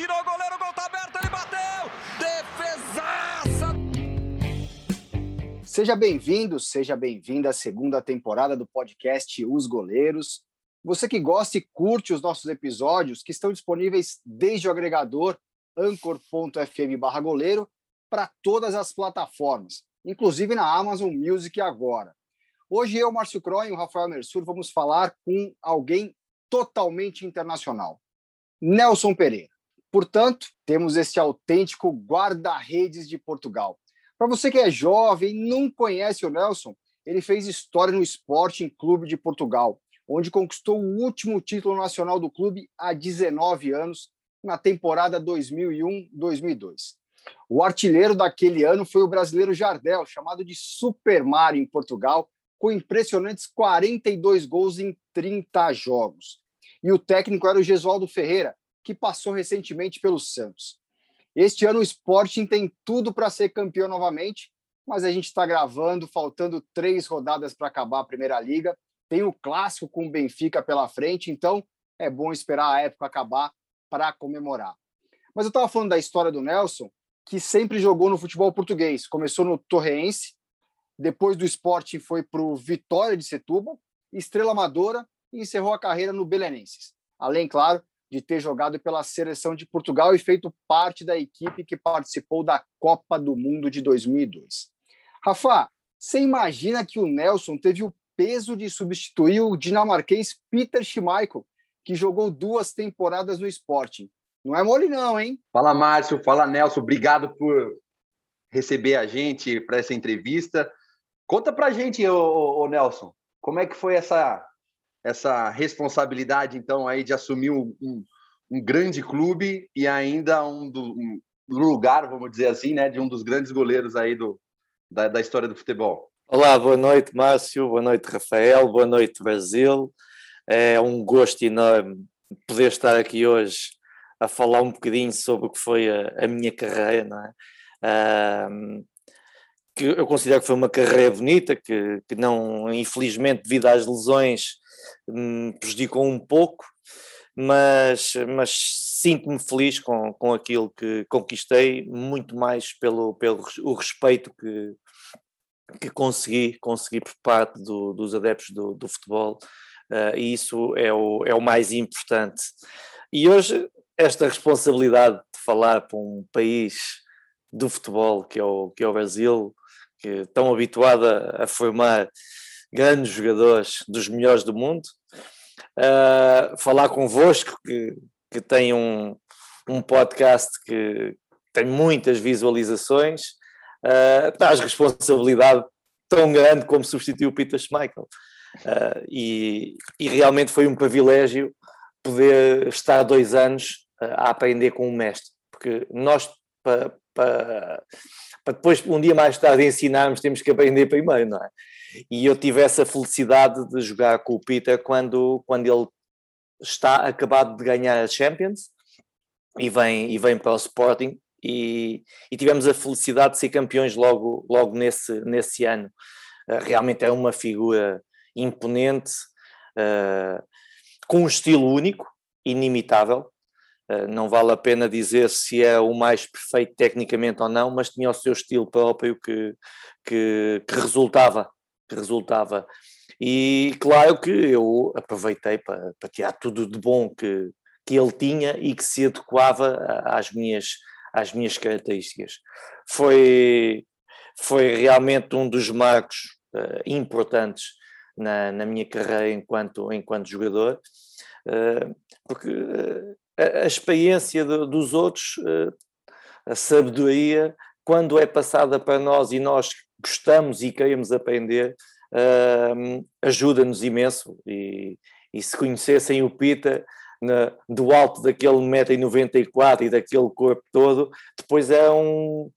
tirou o goleiro, o gol tá aberto, ele bateu! Defesaça! Seja bem-vindo, seja bem-vinda à segunda temporada do podcast Os Goleiros. Você que gosta e curte os nossos episódios, que estão disponíveis desde o agregador anchor.fm goleiro para todas as plataformas, inclusive na Amazon Music agora. Hoje eu, Márcio Croy e o Rafael Mersur vamos falar com alguém totalmente internacional, Nelson Pereira. Portanto, temos este autêntico guarda-redes de Portugal. Para você que é jovem e não conhece o Nelson, ele fez história no Sporting Clube de Portugal, onde conquistou o último título nacional do clube há 19 anos, na temporada 2001-2002. O artilheiro daquele ano foi o brasileiro Jardel, chamado de Super Mario em Portugal, com impressionantes 42 gols em 30 jogos. E o técnico era o Gesualdo Ferreira, que passou recentemente pelo Santos. Este ano o Sporting tem tudo para ser campeão novamente, mas a gente está gravando, faltando três rodadas para acabar a Primeira Liga. Tem o clássico com o Benfica pela frente, então é bom esperar a época acabar para comemorar. Mas eu estava falando da história do Nelson, que sempre jogou no futebol português. Começou no Torreense, depois do esporte foi para o Vitória de Setúbal, Estrela Amadora e encerrou a carreira no Belenenses. Além, claro, de ter jogado pela seleção de Portugal e feito parte da equipe que participou da Copa do Mundo de 2002. Rafa, você imagina que o Nelson teve o peso de substituir o dinamarquês Peter Schmeichel, que jogou duas temporadas no Sporting. Não é mole não, hein? Fala, Márcio. Fala, Nelson. Obrigado por receber a gente para essa entrevista. Conta pra gente, ô, Nelson, como é que foi essa, essa responsabilidade, então, aí de assumir um, um, um grande clube e ainda um, do, um lugar, vamos dizer assim, né, de um dos grandes goleiros aí do, da, da história do futebol. Olá, boa noite, Márcio, boa noite, Rafael, boa noite, Brasil. É um gosto enorme poder estar aqui hoje a falar um bocadinho sobre o que foi a, a minha carreira, não é? Uh, que eu considero que foi uma carreira bonita, que, que não, infelizmente, devido às lesões, prejudicou um pouco, mas, mas sinto-me feliz com, com aquilo que conquistei, muito mais pelo, pelo o respeito que, que consegui, consegui por parte do, dos adeptos do, do futebol, uh, e isso é o, é o mais importante. E hoje, esta responsabilidade de falar para um país do futebol, que é o, que é o Brasil, que estão habituada a formar grandes jogadores dos melhores do mundo, uh, falar convosco, que, que tem um, um podcast que tem muitas visualizações, uh, traz responsabilidade tão grande como substituir o Peter Schmeichel. Uh, e, e, realmente foi um privilégio poder estar dois anos uh, a aprender com um mestre, porque nós, para, para, para depois, um dia mais tarde, ensinarmos, temos que aprender primeiro, não é? E eu tive essa felicidade de jogar com o Peter quando, quando ele está acabado de ganhar a Champions e vem, e vem para o Sporting e, e tivemos a felicidade de ser campeões logo, logo nesse, nesse ano. Uh, realmente é uma figura imponente, uh, com um estilo único, inimitável, eh, não vale a pena dizer se é o mais perfeito tecnicamente ou não, mas tinha o seu estilo próprio que, que, que resultava, que resultava. E claro que eu aproveitei para, para tirar tudo de bom que, que ele tinha e que se adequava às minhas, às minhas características. Foi, foi realmente um dos marcos uh, importantes na, na minha carreira enquanto, enquanto jogador, uh, porque uh, a, experiência de, dos outros, a sabedoria, quando é passada para nós e nós gostamos e queremos aprender, uh, ajuda-nos imenso. E, e, se conhecessem o Pita na, do alto daquele 1,94m e daquele corpo todo, depois é um,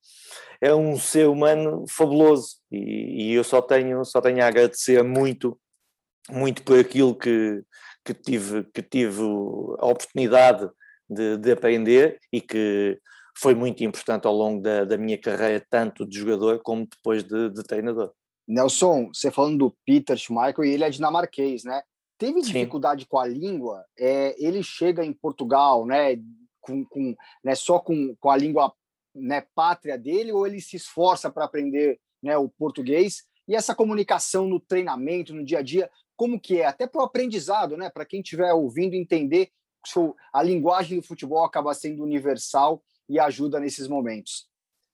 é um ser humano fabuloso. E, e eu só tenho, só tenho a agradecer muito, muito por aquilo que, que tive, que tive a oportunidade de, de aprender e que foi muito importante ao longo da, da minha carreira, tanto de jogador como depois de, de, treinador. Nelson, você falando do Peter Schmeichel, e ele é dinamarquês, né? Teve dificuldade Sim. com a língua? É, ele chega em Portugal, né? com, com né, só com, com a língua né, pátria dele ou ele se esforça para aprender né, o português? E essa comunicação no treinamento, no dia a dia, como que é? Até para o aprendizado, né? Para quem estiver ouvindo entender a linguagem do futebol acaba sendo universal e ajuda nesses momentos.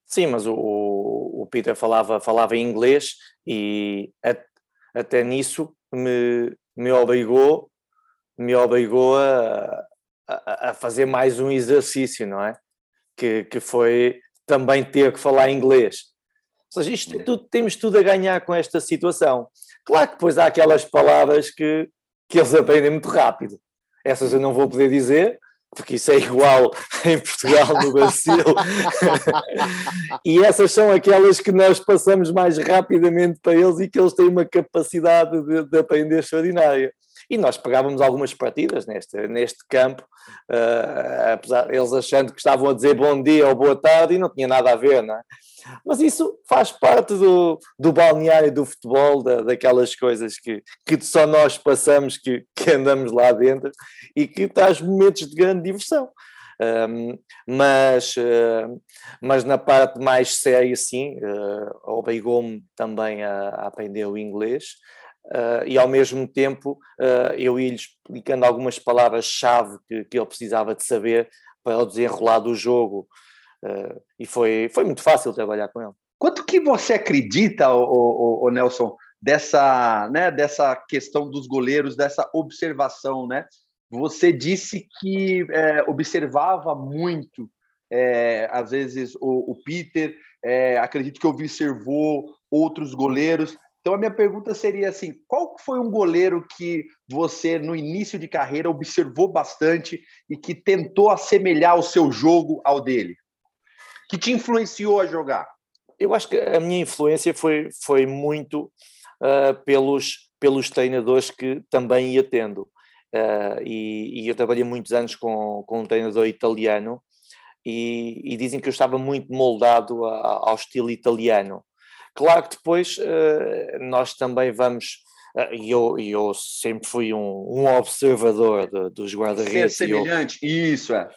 Sim, mas o, o Peter falava, falava em inglês e até nisso me, me obrigou, me obrigou a, a, a, fazer mais um exercício, não é? Que, que foi também ter que falar inglês. Ou seja, isto, tudo, temos tudo a ganhar com esta situação. Claro que depois há aquelas palavras que, que eles aprendem muito rápido. Essas eu não vou poder dizer, porque isso é igual em Portugal, no Brasil. e essas são aquelas que nós passamos mais rapidamente para eles e que eles têm uma capacidade de, de aprender extraordinária. E nós pegávamos algumas partidas neste, neste campo, uh, apesar eles achando que estavam a dizer bom dia ou boa tarde e não tinha nada a ver, não é? Mas isso faz parte do, do balneário do futebol, da, daquelas coisas que, que só nós passamos, que, que andamos lá dentro e que traz momentos de grande diversão. Um, mas, uh, mas na parte mais séria, sim, uh, obrigou-me também a, a, aprender o inglês uh, e ao mesmo tempo uh, eu ia-lhe explicando algumas palavras-chave que, que ele precisava de saber para o desenrolar do jogo e foi, foi muito fácil trabalhar com ele. Quanto que você acredita, o, o, o, Nelson, dessa, né, dessa questão dos goleiros, dessa observação, né? Você disse que é, observava muito, é, às vezes, o, o Peter, é, acredito que observou outros goleiros. Então, a minha pergunta seria assim: qual foi um goleiro que você, no início de carreira, observou bastante e que tentou assemelhar o seu jogo ao dele? Que te influenciou a jogar? Eu acho que a minha influência foi, foi muito uh, pelos, pelos treinadores que também ia tendo. Uh, e, e, eu trabalhei muitos anos com, com um treinador italiano e, e dizem que eu estava muito moldado a, ao estilo italiano. Claro que depois uh, nós também vamos e eu, eu sempre fui um, um observador de, dos guarda-redes. Ser semelhante, eu, isso é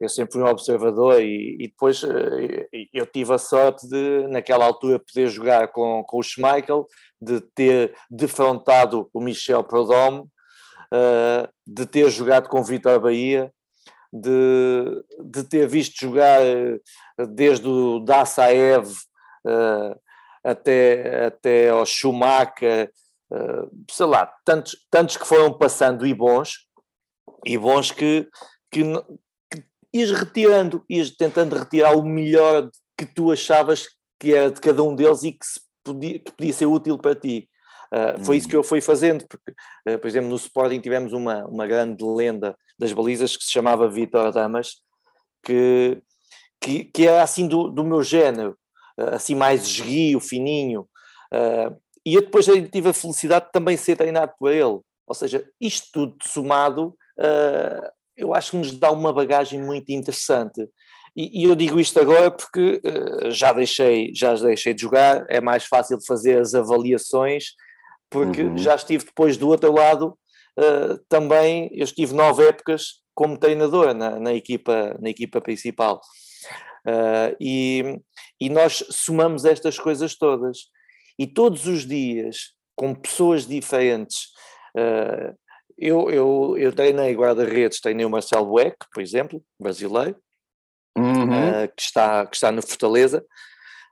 eu sempre um observador e, e, depois eh, eu tive a sorte de, naquela altura, poder jogar com, com o Schmeichel, de ter defrontado o Michel Prodome, uh, de ter jogado com o Vitor Bahia, de, de ter visto jogar eh, desde o Dassaev uh, até, até ao Schumacher, uh, sei lá, tantos, tantos que foram passando e bons, e bons que, que, ias retirando, ias tentando retirar o melhor que tu achavas que era de cada um deles e que, podia, que podia ser útil para ti. Uh. Foi isso que eu fui fazendo, porque, uh, por exemplo, no Sporting tivemos uma, uma grande lenda das balizas que se chamava Vitor Damas, que, que, que era assim do, do meu género, uh, assim mais esguio, fininho, e eu depois tive a felicidade de também ser treinado por ele. Ou seja, isto tudo somado eu acho que nos dá uma bagagem muito interessante. E, e eu digo isto agora porque uh, já, deixei, já deixei de jogar, é mais fácil fazer as avaliações, porque uhum. já estive depois do outro lado, uh, também eu estive nove épocas como treinador na, na equipa, na equipa principal. Uh, e, e nós somamos estas coisas todas. E todos os dias, com pessoas diferentes, uh, eu, eu, eu treinei guarda-redes, treinei o Marcelo Bueck, por exemplo, brasileiro, uhum. uh, que, está, que está no Fortaleza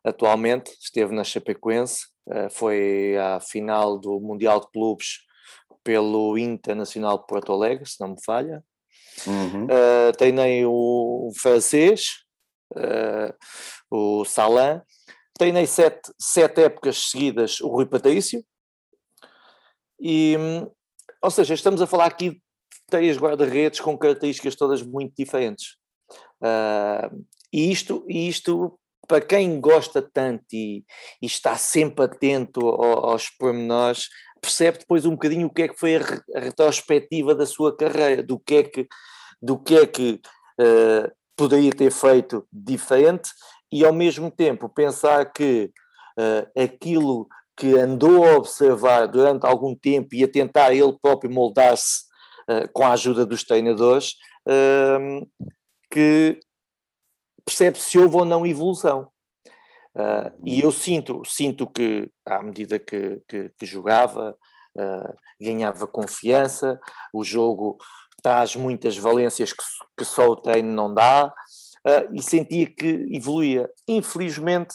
atualmente, esteve na Chapecoense, uh, foi à final do Mundial de Clubes pelo Internacional de Porto Alegre, se não me falha. Uhum. Uh, treinei o, o francês, o Salan, treinei sete, sete épocas seguidas o Rui Patrício, e, ou seja, estamos a falar aqui de três guarda-redes com características todas muito diferentes. Uh, e isto, isto, para quem gosta tanto e, e está sempre atento ao, aos pormenores, percebe depois um bocadinho o que é que foi a, a retrospectiva da sua carreira, do que é que, do que, é que uh, poderia ter feito diferente e ao mesmo tempo pensar que uh, aquilo que andou a observar durante algum tempo e a tentar ele próprio moldar-se uh, com a ajuda dos treinadores, uh, que percebe se houve ou não evolução. Uh, e eu sinto, sinto que, à medida que, que, que jogava, uh, ganhava confiança, o jogo traz muitas valências que, que só o treino não dá, e sentia que evoluía. Infelizmente,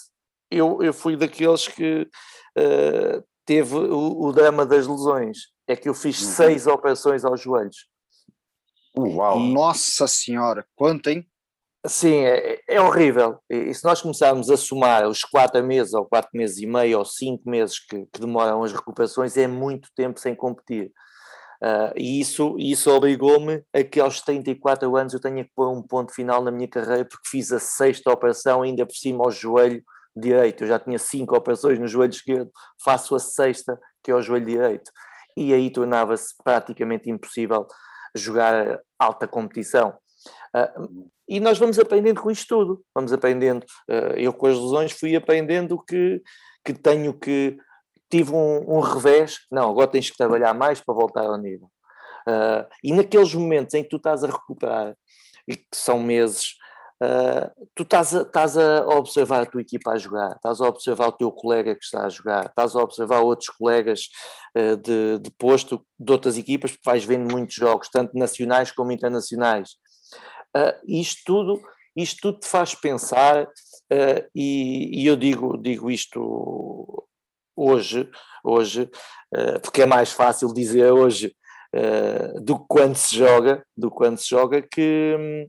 eu, eu fui daqueles que teve o, o, drama das lesões. É que eu fiz uhum. seis operações aos joelhos. Uau! E, Nossa Senhora, quanto, hein? Sim, é, é, horrível. E, se nós começarmos a somar os quatro meses, ou quatro meses e meio, ou cinco meses que, que demoram as recuperações, é muito tempo sem competir. Uh, e isso, isso obrigou-me a que aos 34 anos eu tenha que pôr um ponto final na minha carreira, porque fiz a sexta operação, ainda por cima ao joelho direito. Eu já tinha cinco operações no joelho esquerdo, faço a sexta, que é ao joelho direito. E aí tornava-se praticamente impossível jogar alta competição. Uh, e nós vamos aprendendo com isto tudo, vamos aprendendo. Uh, eu com as lesões fui aprendendo que, que tenho que. Tive um, um, revés, não, agora tens que trabalhar mais para voltar ao nível. Uh, e naqueles momentos em que tu estás a recuperar, e que são meses, uh, tu estás a, estás a observar a tua equipa a jogar, estás a observar o teu colega que está a jogar, estás a observar outros colegas uh, de, de posto de outras equipas, porque vais vendo muitos jogos, tanto nacionais como internacionais. Uh, isto tudo isto tudo te faz pensar uh, e, e, eu digo digo isto hoje hoje uh, porque é mais fácil dizer hoje do que quando se joga do quando se joga que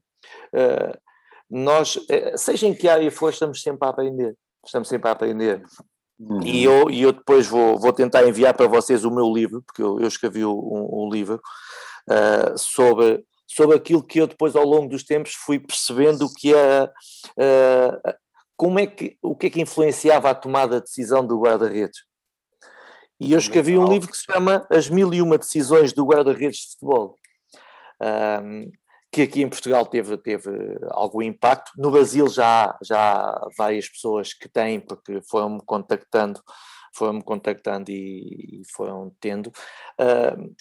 nós seja em que área for estamos sempre a aprender estamos sempre a aprender uhum. e eu, e eu depois vou, vou tentar enviar para vocês o meu livro porque eu, eu escrevi um, um livro sobre sobre aquilo que eu depois ao longo dos tempos fui percebendo que era uh, como é que o que é que influenciava a tomada de decisão do guarda-redes. E eu escrevi um livro que se chama As Mil e Uma Decisões do Guarda-Redes de Futebol, um, que aqui em Portugal teve, teve algum impacto. No Brasil já já há várias pessoas que têm, porque foram-me contactando, foram-me contactando e, e foram tendo, uh,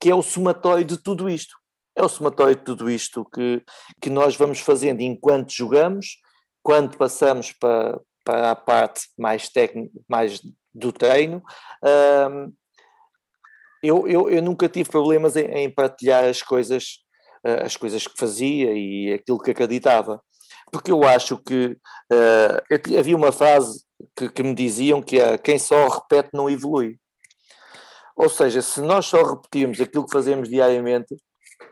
que é o somatório de tudo isto é o somatório de tudo isto que, que nós vamos fazendo enquanto jogamos, quando passamos para, para a parte mais técnica, mais do treino. Um, eu, eu, eu, nunca tive problemas em, em partilhar as coisas, uh, as coisas que fazia e aquilo que acreditava, porque eu acho que uh, havia uma frase que, que, me diziam que é quem só repete não evolui. Ou seja, se nós só repetirmos aquilo que fazemos diariamente,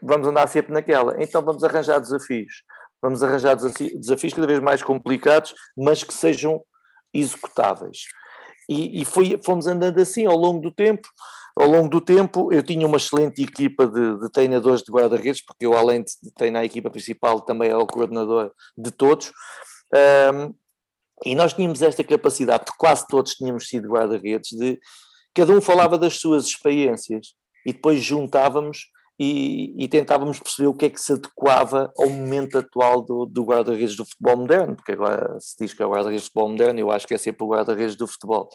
vamos andar sempre naquela. Então vamos arranjar desafios. Vamos arranjar desafios cada vez mais complicados, mas que sejam executáveis. E, e foi, fomos andando assim ao longo do tempo. Ao longo do tempo, eu tinha uma excelente equipa de, de treinadores de guarda-redes, porque eu, além de treinar a equipa principal, também era o coordenador de todos. Um, e nós tínhamos esta capacidade, quase todos tínhamos sido guarda-redes, de cada um falava das suas experiências e depois juntávamos e, e, tentávamos perceber o que é que se adequava ao momento atual do, do guarda-redes do futebol moderno, porque agora se diz que é o guarda-redes do futebol moderno, eu acho que é sempre o guarda-redes do futebol.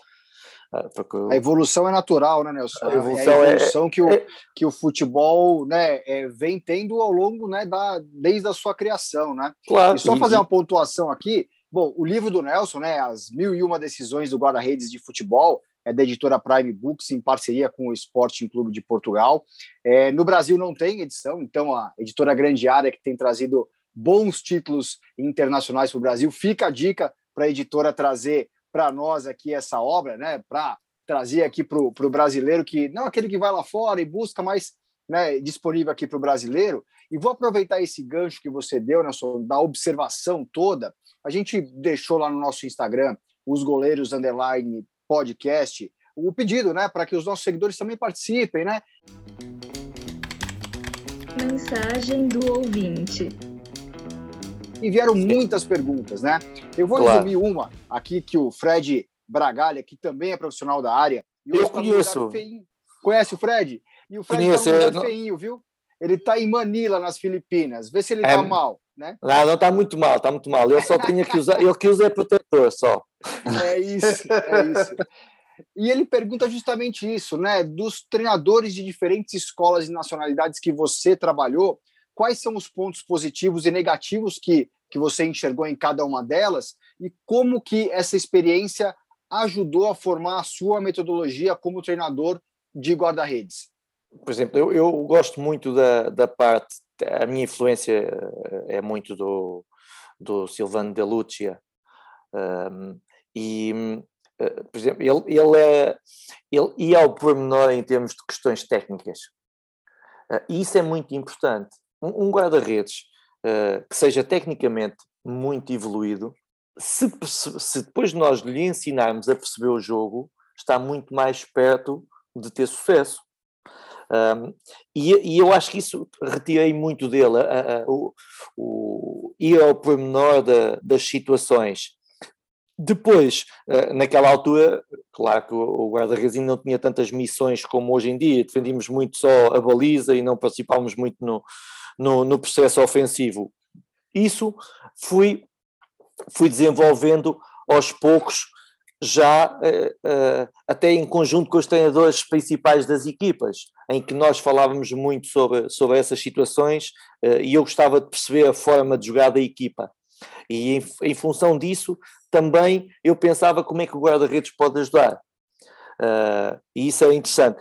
A evolução é natural, né, Nelson? A evolução, é a evolução é, que, o, é... que o futebol né, é, vem tendo ao longo né, da, desde a sua criação, né? Claro. E só fazer uma pontuação aqui, bom, o livro do Nelson, né, As Mil e Uma Decisões do Guarda-Redes de Futebol, é da editora Prime Books, em parceria com o Sporting Clube de Portugal. É, no Brasil não tem edição, então a editora Grande Área, que tem trazido bons títulos internacionais para o Brasil, fica a dica para a editora trazer para nós aqui essa obra, né? Para trazer aqui para o brasileiro, que não aquele que vai lá fora e busca, mas né, disponível aqui para o brasileiro. E vou aproveitar esse gancho que você deu, Nelson, da observação toda. A gente deixou lá no nosso Instagram os goleiros underline podcast, o pedido, né, para que os nossos seguidores também participem, né? Mensagem do ouvinte. E vieram muitas perguntas, né? Eu vou claro. resumir uma aqui que o Fred Bragalha, que também é profissional da área. Eu conheço. Conhece o Fred? E o Fred conheço, tá um feinho, viu? Ele está em Manila, nas Filipinas. Vê se ele está é... mal, né? Não, não está muito mal, está muito mal. Eu só tinha que usar, eu que uso é protetor só. É isso, é isso. E ele pergunta justamente isso, né? Dos treinadores de diferentes escolas e nacionalidades que você trabalhou, quais são os pontos positivos e negativos que, que você enxergou em cada uma delas e como que essa experiência ajudou a formar a sua metodologia como treinador de guarda-redes? Por exemplo, eu, eu gosto muito da, da parte, a minha influência é muito do, do Silvano De Lucia, um, e, uh, por exemplo, ele, ele, é, ele ia ao pormenor em termos de questões técnicas. Uh, e isso é muito importante. Um, um guarda-redes uh, que seja tecnicamente muito evoluído, se, se depois nós lhe ensinarmos a perceber o jogo, está muito mais perto de ter sucesso. Um, e, e, eu acho que isso retirei muito dele, a, a, o, o, ir ao pormenor da, das situações. Depois, uh, naquela altura, claro que o, o guarda-redes não tinha tantas missões como hoje em dia, defendíamos muito só a baliza e não participávamos muito no, no, no processo ofensivo. Isso fui, fui desenvolvendo aos poucos já uh, uh, até em conjunto com os treinadores principais das equipas, em que nós falávamos muito sobre, sobre essas situações uh, e eu gostava de perceber a forma de jogar da equipa. E em, em função disso, também eu pensava como é que o guarda-redes pode ajudar. e isso é interessante.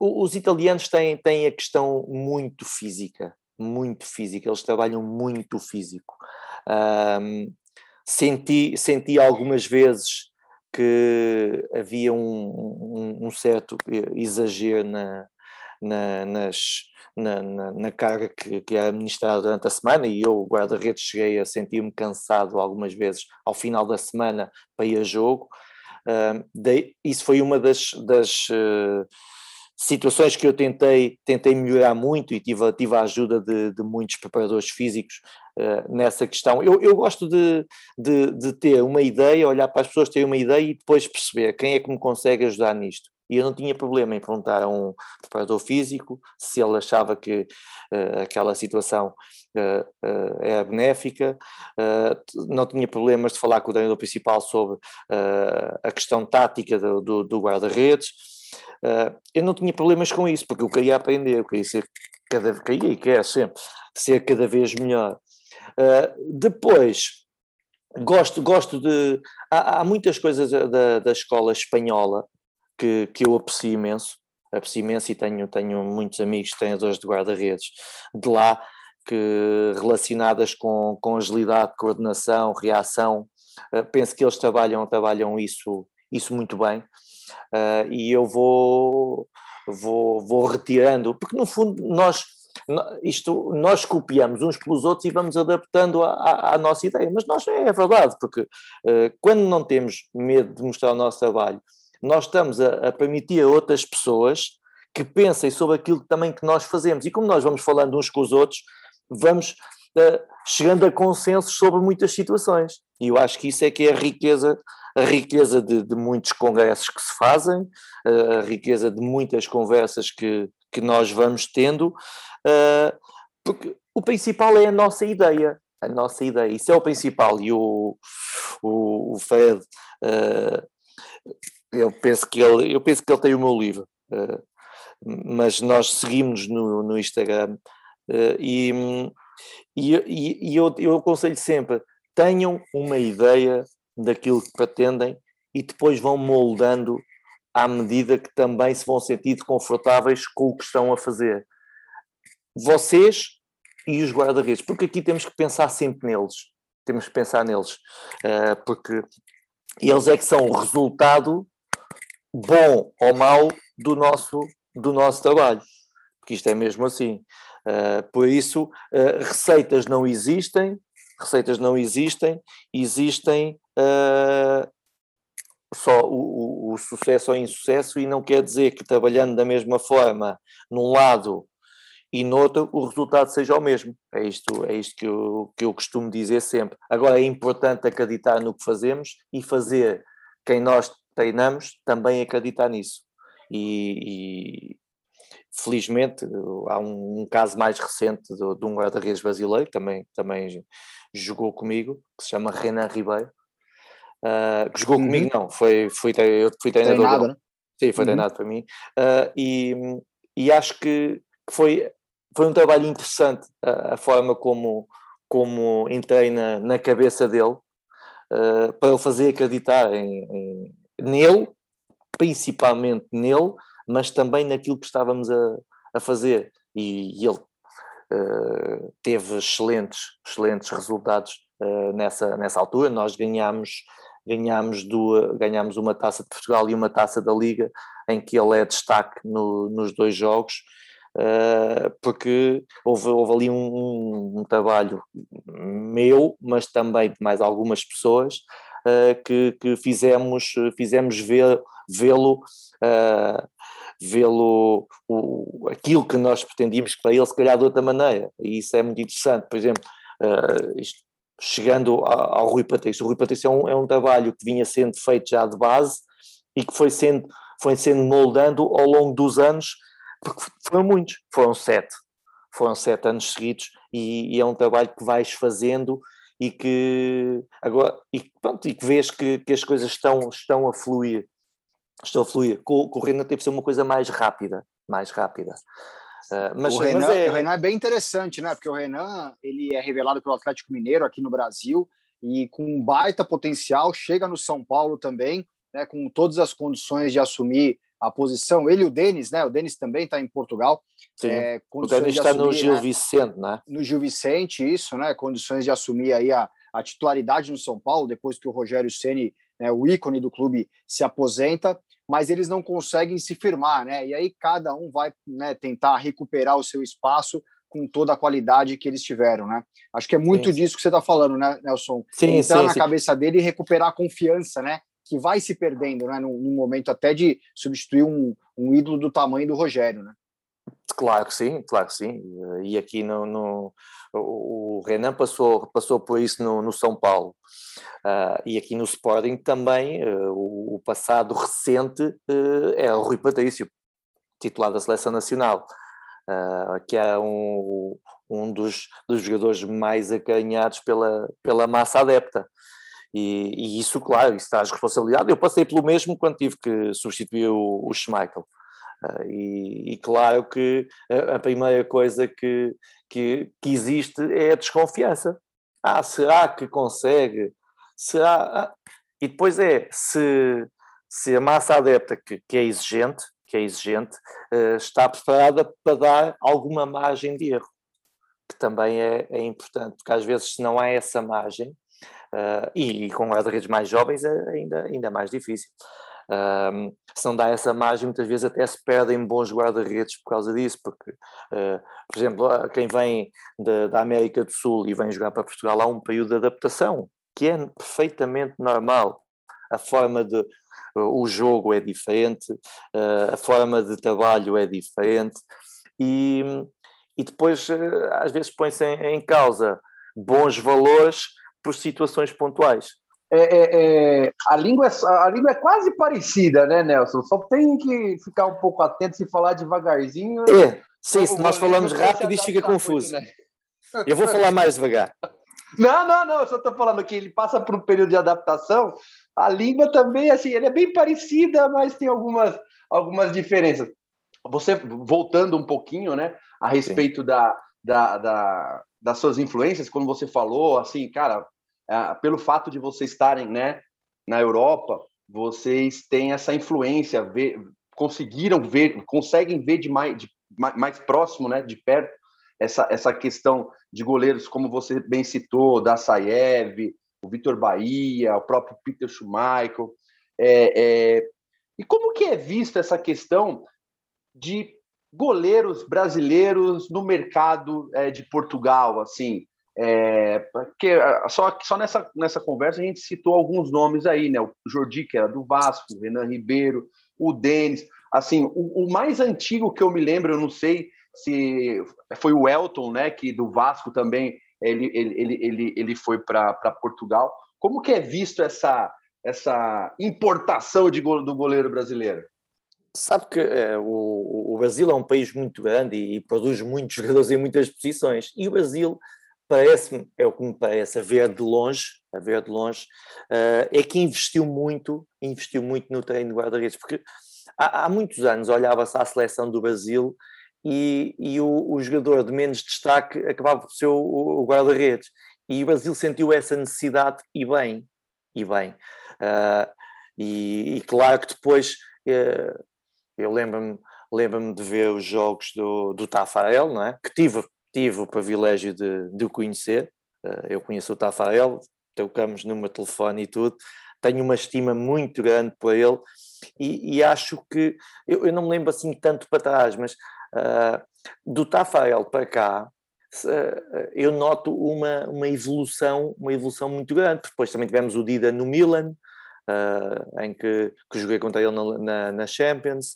Os italianos têm, têm a questão muito física, muito física, eles trabalham muito físico. senti, senti algumas vezes que havia um, um, um certo exagero na, na, nas, na, na, na, carga que, que era administrada durante a semana e eu, guarda-redes, cheguei a sentir-me cansado algumas vezes ao final da semana para ir a jogo. De, isso foi uma das, das uh, situações que eu tentei, tentei melhorar muito e tive, tive a ajuda de, de muitos preparadores físicos uh, nessa questão. Eu, eu gosto de, de, de, ter uma ideia, olhar para as pessoas, ter uma ideia e depois perceber quem é que me consegue ajudar nisto. E eu não tinha problema em perguntar a um preparador físico se ele achava que uh, aquela situação uh, uh, era benéfica, não tinha problemas de falar com o treinador principal sobre a questão tática do, do, do guarda-redes, Uh, eu não tinha problemas com isso, porque eu queria aprender, eu queria ser cada vez, queria e quer sempre, ser cada vez melhor. Uh, depois, gosto, gosto de. Há, há muitas coisas da, da escola espanhola que, que eu aprecio imenso, aprecio imenso e tenho, tenho muitos amigos treinadores de guarda-redes de lá que relacionadas com, com agilidade, coordenação, reação, uh, penso que eles trabalham, trabalham isso, isso muito bem uh, e eu vou, vou, vou retirando, porque no fundo nós, isto, nós copiamos uns pelos outros e vamos adaptando à, nossa ideia, mas nós é verdade, porque uh, quando não temos medo de mostrar o nosso trabalho, nós estamos a, a permitir a outras pessoas que pensem sobre aquilo também que nós fazemos, e como nós vamos falando uns com os outros, vamos uh, chegando a consensos sobre muitas situações, e eu acho que isso é que é a riqueza a riqueza de, de, muitos congressos que se fazem, a riqueza de muitas conversas que, que nós vamos tendo, uh, porque o principal é a nossa ideia, a nossa ideia, isso é o principal, e o, o, o uh, eu, penso que ele, eu penso que ele tem o meu livro, uh, mas nós seguimos no, no Instagram, e, e, e eu, eu aconselho sempre, tenham uma ideia daquilo que pretendem e depois vão moldando à medida que também se vão sentir confortáveis com o que estão a fazer. Vocês e os guarda-redes, porque aqui temos que pensar sempre neles, temos que pensar neles, uh, porque eles é que são o resultado bom ou mau do nosso, do nosso trabalho, porque isto é mesmo assim. Uh, por isso, uh, receitas não existem, receitas não existem, existem uh, só o, o, o, sucesso ou insucesso, e não quer dizer que trabalhando da mesma forma num lado e no outro o resultado seja o mesmo. É isto, é isto que, eu, que eu costumo dizer sempre. Agora é importante acreditar no que fazemos e fazer quem nós treinamos também acreditar nisso. E felizmente há um, um, caso mais recente de, de um guarda-redes brasileiro, também, também jogou comigo, que se chama Renan Ribeiro, uh, que jogou uhum. comigo, não, foi, foi, eu fui treinador. Treinado, né? Sim, foi uhum. treinado para mim. Uh, e, e acho que foi foi um trabalho interessante a, a forma como, como entrei na, na cabeça dele, uh, para o fazer acreditar em, em, nele, principalmente nele, mas também naquilo que estávamos a, a fazer. E, e ele uh, teve excelentes, excelentes resultados uh, nessa, nessa altura. Nós ganhámos, ganhámos, do, ganhámos uma taça de Portugal e uma taça da Liga, em que ele é destaque no, nos dois jogos. Uh, porque houve, houve ali um, um, trabalho meu, mas também de mais algumas pessoas que, que, fizemos, fizemos ver, vê-lo uh, vê-lo aquilo que nós pretendíamos para ele se calhar de outra maneira. E isso é muito interessante, por exemplo isto, chegando ao, ao Rui Patrício, o Rui Patrício é um, é um trabalho que vinha sendo feito já de base e que foi sendo, foi sendo moldando ao longo dos anos porque foram muitos, foram sete, foram sete anos seguidos e, e é um trabalho que vais fazendo e que agora e, pronto, e que vês que, que as coisas estão, estão a fluir, estão a fluir. Com, com o Renan teve que ser uma coisa mais rápida, mais rápida. Uh, mas, o, Renan, mas é... o Renan é bem interessante, né? Porque o Renan ele é revelado pelo Atlético Mineiro aqui no Brasil e com um baita potencial, chega no São Paulo também, né? Com todas as condições de assumir a posição. Ele e o Denis, né? O Denis também está em Portugal. É, o Denis está no Gil né? Vicente, né? No Gil Vicente, isso, né? Condições de assumir aí a, a titularidade no São Paulo, depois que o Rogério Ceni, né, o ícone do clube, se aposenta, mas eles não conseguem se firmar, né? E aí cada um vai né, tentar recuperar o seu espaço com toda a qualidade que eles tiveram, né? Acho que é muito sim. disso que você está falando, né, Nelson? Sim, Entrar sim, na sim. cabeça dele e recuperar a confiança, né? que vai se perdendo, né? No, no momento até de substituir um, um, ídolo do tamanho do Rogério, né? Claro que sim, claro que sim. E aqui no, no o Renan passou, passou por isso no, no São Paulo. Uh, e aqui no Sporting também, uh, o, o, passado recente uh, é o Rui Patrício, titular da Seleção Nacional, que é um, um dos, dos jogadores mais acanhados pela, pela massa adepta. E, e, isso, claro, isso traz responsabilidade. Eu passei pelo mesmo quando tive que substituir o, o Schmeichel. Uh, e, e, claro que a, primeira coisa que, que, que, existe é a desconfiança. Ah, será que consegue? Será? Ah. E depois é, se, se a massa adepta que, que é exigente, que é exigente, uh, está preparada para dar alguma margem de erro, que também é, é importante, porque às vezes se não há essa margem, e, com guarda-redes mais jovens é ainda, ainda mais difícil. Um, se não dá essa margem, muitas vezes até se perdem bons guarda-redes por causa disso, porque, uh, por exemplo, quem vem de, da América do Sul e vem jogar para Portugal há um período de adaptação, que é perfeitamente normal. A forma de. Uh, o jogo é diferente, a forma de trabalho é diferente, e, e depois às vezes põe-se em, em causa bons valores por situações pontuais. É, é, é, a, língua é, a língua é quase parecida, né, Nelson? Só tem que ficar um pouco atento se falar devagarzinho. É, sim, se nós falamos rápido, isso fica confuso. Né? Eu vou falar mais devagar. Não, não, não, eu só estou falando que ele passa por um período de adaptação. A língua também, assim, ele é bem parecida, mas tem algumas, algumas diferenças. Você, voltando um pouquinho, né, a respeito da, da, da, das suas influências, quando você falou, assim, cara, pelo fato de vocês estarem, né, na Europa, vocês têm essa influência, ver, conseguiram ver, conseguem ver de mais, de mais próximo, né, de perto, essa, essa questão de goleiros, como você bem citou, da Saev, o Vitor Bahia, o próprio Peter Schumacher. É, é, e como que é vista essa questão de goleiros brasileiros no mercado é, de Portugal, assim, é, porque só, só nessa, nessa conversa a gente citou alguns nomes aí, né? O Jordi, que era do Vasco, o Renan Ribeiro, o Denis. Assim, o, o, mais antigo que eu me lembro, eu não sei se foi o Elton, né? Que do Vasco também ele, ele, ele, ele, ele foi para Portugal. Como que é visto essa, essa importação de, do goleiro brasileiro? Sabe que é, o, o, Brasil é um país muito grande e, e, produz muitos jogadores em muitas posições, e o Brasil parece-me, é o que me parece, a ver de longe, a ver de longe, uh, é que investiu muito, investiu muito no treino de guarda-redes, porque há, há, muitos anos olhava-se à seleção do Brasil e, e o, o, jogador de menos destaque acabava por ser o, o guarda-redes. E o Brasil sentiu essa necessidade e bem, e bem. Uh, e, e, claro que depois uh, eu lembro-me lembro de ver os jogos do, do Tafarel, não é? que tive, tive o privilégio de, de o conhecer. Uh, eu conheço o Tafarel, tocamos meu telefone e tudo. Tenho uma estima muito grande por ele e, e acho que, eu, eu, não me lembro assim tanto para trás, mas uh, do Tafarel para cá, uh, eu noto uma, uma evolução, uma evolução muito grande. Depois também tivemos o Dida no Milan, uh, em que, que joguei contra ele na, na, na Champions.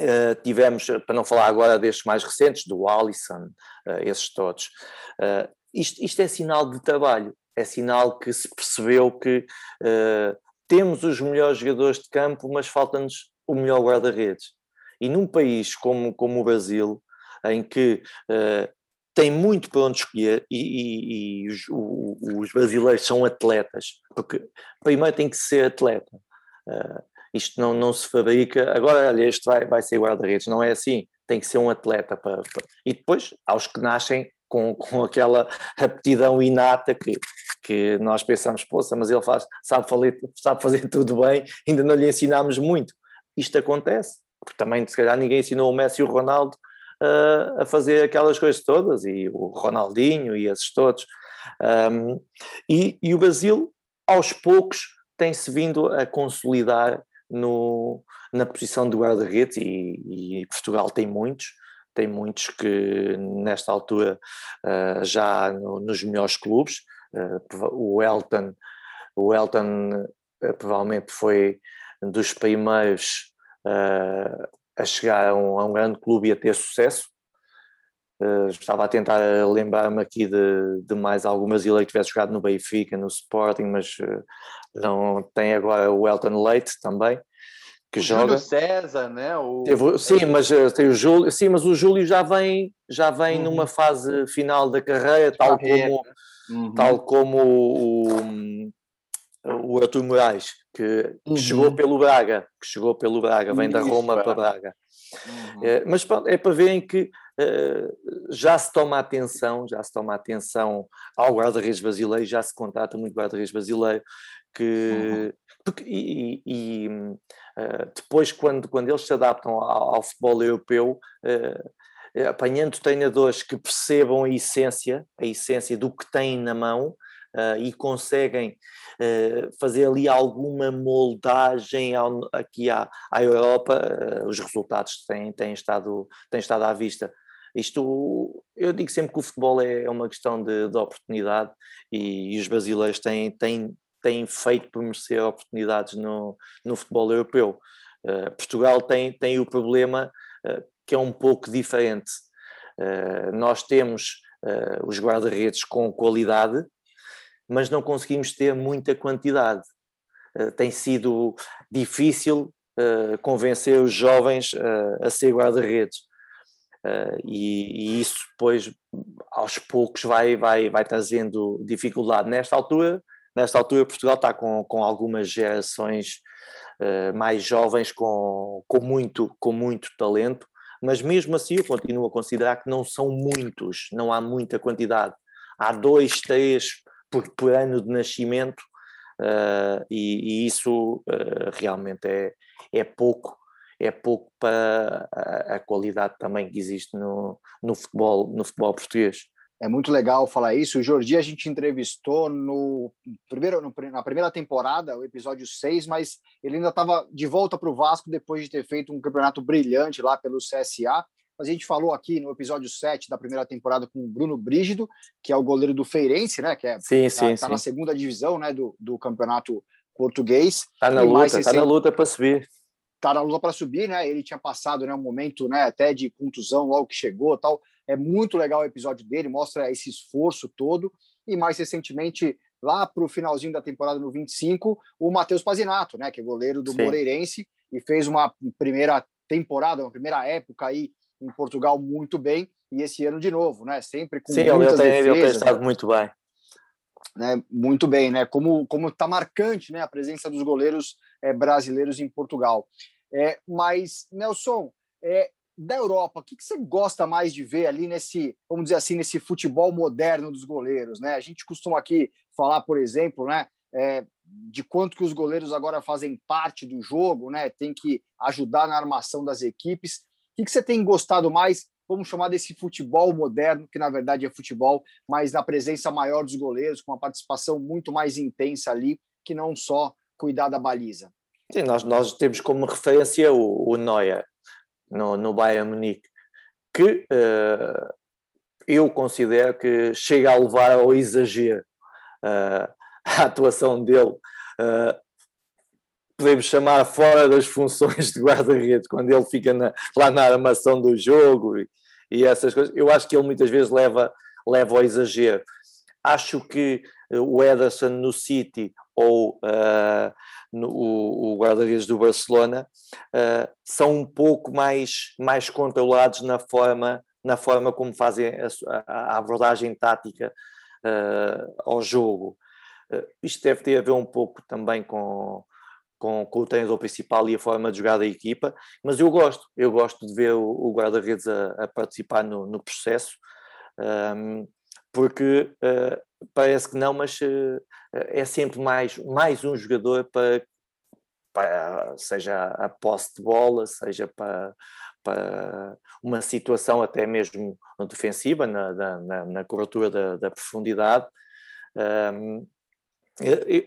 Uh, tivemos, para não falar agora destes mais recentes, do Alisson, uh, esses todos. Uh, isto, isto, é sinal de trabalho, é sinal que se percebeu que temos os melhores jogadores de campo, mas falta-nos o melhor guarda-redes. E num país como, como o Brasil, em que tem muito para onde escolher e, e, e os, o, os, brasileiros são atletas, porque primeiro tem que ser atleta. Uh, isto não, não se fabrica, agora olha, este vai, vai ser guarda-redes, não é assim, tem que ser um atleta para, para... e depois há os que nascem com, com aquela aptidão inata que, que nós pensamos, poça, mas ele faz, sabe, fazer, sabe fazer tudo bem, ainda não lhe ensinámos muito. Isto acontece, porque também se calhar ninguém ensinou o Messi e o Ronaldo uh, a fazer aquelas coisas todas, e o Ronaldinho e esses todos. Um, e, e o Brasil, aos poucos, tem-se vindo a consolidar no, na posição de guarda-redes e, e, Portugal tem muitos, tem muitos que nesta altura uh, já no, nos melhores clubes, uh, o Elton, o Elton uh, provavelmente foi dos primeiros a chegar a um, a um, grande clube e a ter sucesso. Estava a tentar lembrar-me aqui de, de, mais algumas ilhas que tivesse jogado no Benfica, no Sporting, mas não tem agora o Elton Leite também que o joga. Júlio César, né? O... Teve, sim, mas eh, tem o Júlio, sim, mas o Júlio já vem, já vem uhum. numa fase final da carreira, tal como, uhum. tal como o, o Artur Moraes, que, uhum. chegou pelo Braga, que chegou pelo Braga, vem Isso, da Roma para Braga. É, mas pronto, é para verem que já se toma atenção, já se toma atenção ao guarda-redes brasileiro, já se contrata muito guarda-redes brasileiro, que, uhum. porque, e, e uh, depois quando, quando eles se adaptam ao, ao futebol europeu, uh, apanhando treinadores que percebam a essência, a essência do que têm na mão, Uh, e conseguem uh, fazer ali alguma moldagem ao, aqui à, à Europa, uh, os resultados têm, têm, estado, têm estado à vista. Isto, eu digo sempre que o futebol é, é uma questão de, de oportunidade e, e, os brasileiros têm, têm, têm feito por merecer oportunidades no, no futebol europeu. Uh, Portugal tem, tem o problema uh, que é um pouco diferente. Uh, nós temos os guarda-redes com qualidade, mas não conseguimos ter muita quantidade. tem sido difícil convencer os jovens a ser guarda-redes. E, e, isso depois aos poucos vai, vai, vai trazendo dificuldade. Nesta altura Nesta altura, Portugal está com, com algumas gerações uh, mais jovens com, com, muito, com muito talento, mas mesmo assim eu continuo a considerar que não são muitos, não há muita quantidade. Há dois, três por, por ano de nascimento uh, e, e, isso uh, realmente é, é pouco é pouco para a, a, qualidade também que existe no, no, futebol, no futebol português. É muito legal falar isso. O Jordi a gente entrevistou no primeiro, no, na primeira temporada, o episódio 6, mas ele ainda estava de volta para o Vasco depois de ter feito um campeonato brilhante lá pelo CSA. Mas a gente falou aqui no episódio 7 da primeira temporada com o Bruno Brígido, que é o goleiro do Feirense, né? Que é, sim, tá, sim, tá na segunda divisão né, do, do campeonato português. Está na luta, está na luta para subir tá na luta para subir, né? Ele tinha passado, né, um momento, né, até de contusão logo que chegou, tal. É muito legal o episódio dele, mostra esse esforço todo. E mais recentemente, lá para o finalzinho da temporada no 25, o Matheus Pazinato, né, que é goleiro do Sim. Moreirense e fez uma primeira temporada, uma primeira época aí em Portugal muito bem. E esse ano de novo, né? Sempre com Sim, muitas eu tenho, defesas. Sim, muito bem. Né, muito bem, né? Como como está marcante, né? A presença dos goleiros é, brasileiros em Portugal. É, mas Nelson, é, da Europa, o que, que você gosta mais de ver ali nesse, vamos dizer assim, nesse futebol moderno dos goleiros, né? A gente costuma aqui falar, por exemplo, né, é, de quanto que os goleiros agora fazem parte do jogo, né? Tem que ajudar na armação das equipes. O que, que você tem gostado mais? Vamos chamar desse futebol moderno, que na verdade é futebol, mas na presença maior dos goleiros, com uma participação muito mais intensa ali, que não só cuidar da baliza. Sim, nós, nós temos como referência o, o Neuer no, no Bayern Munique, que uh, eu considero que chega a levar ao exagero uh, a atuação dele. Uh, podemos chamar fora das funções de guarda-redes, quando ele fica na, lá na armação do jogo e, e, essas coisas. Eu acho que ele muitas vezes leva, leva ao exagero. Acho que o Ederson no City ou uh, no, o, o guarda-redes do Barcelona uh, são um pouco mais, mais controlados na forma, na forma como fazem a, a abordagem tática uh, ao jogo. isto deve ter a ver um pouco também com, com, com, o treinador principal e a forma de jogar da equipa, mas eu gosto, eu gosto de ver o, o guarda-redes a, a, participar no, no processo, um, porque uh, parece que não, mas uh, é sempre mais, mais um jogador para, para seja a posse de bola, seja para, para uma situação até mesmo defensiva, na, na, na cobertura da, da profundidade. Um,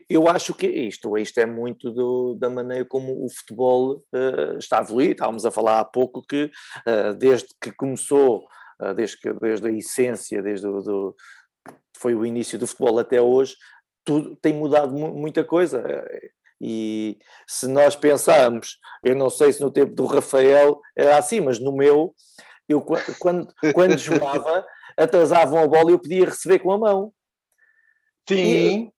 eu acho que isto, isto é muito do, da maneira como o futebol uh, está a evoluir. Estávamos a falar há pouco que uh, desde que começou, desde, que, desde a essência, desde o, do, foi o início do futebol até hoje, tudo tem mudado muita coisa. E se nós pensarmos, eu não sei se no tempo do Rafael era assim, mas no meu, eu quando, quando jogava, atrasavam a bola e eu podia receber com a mão. Sim.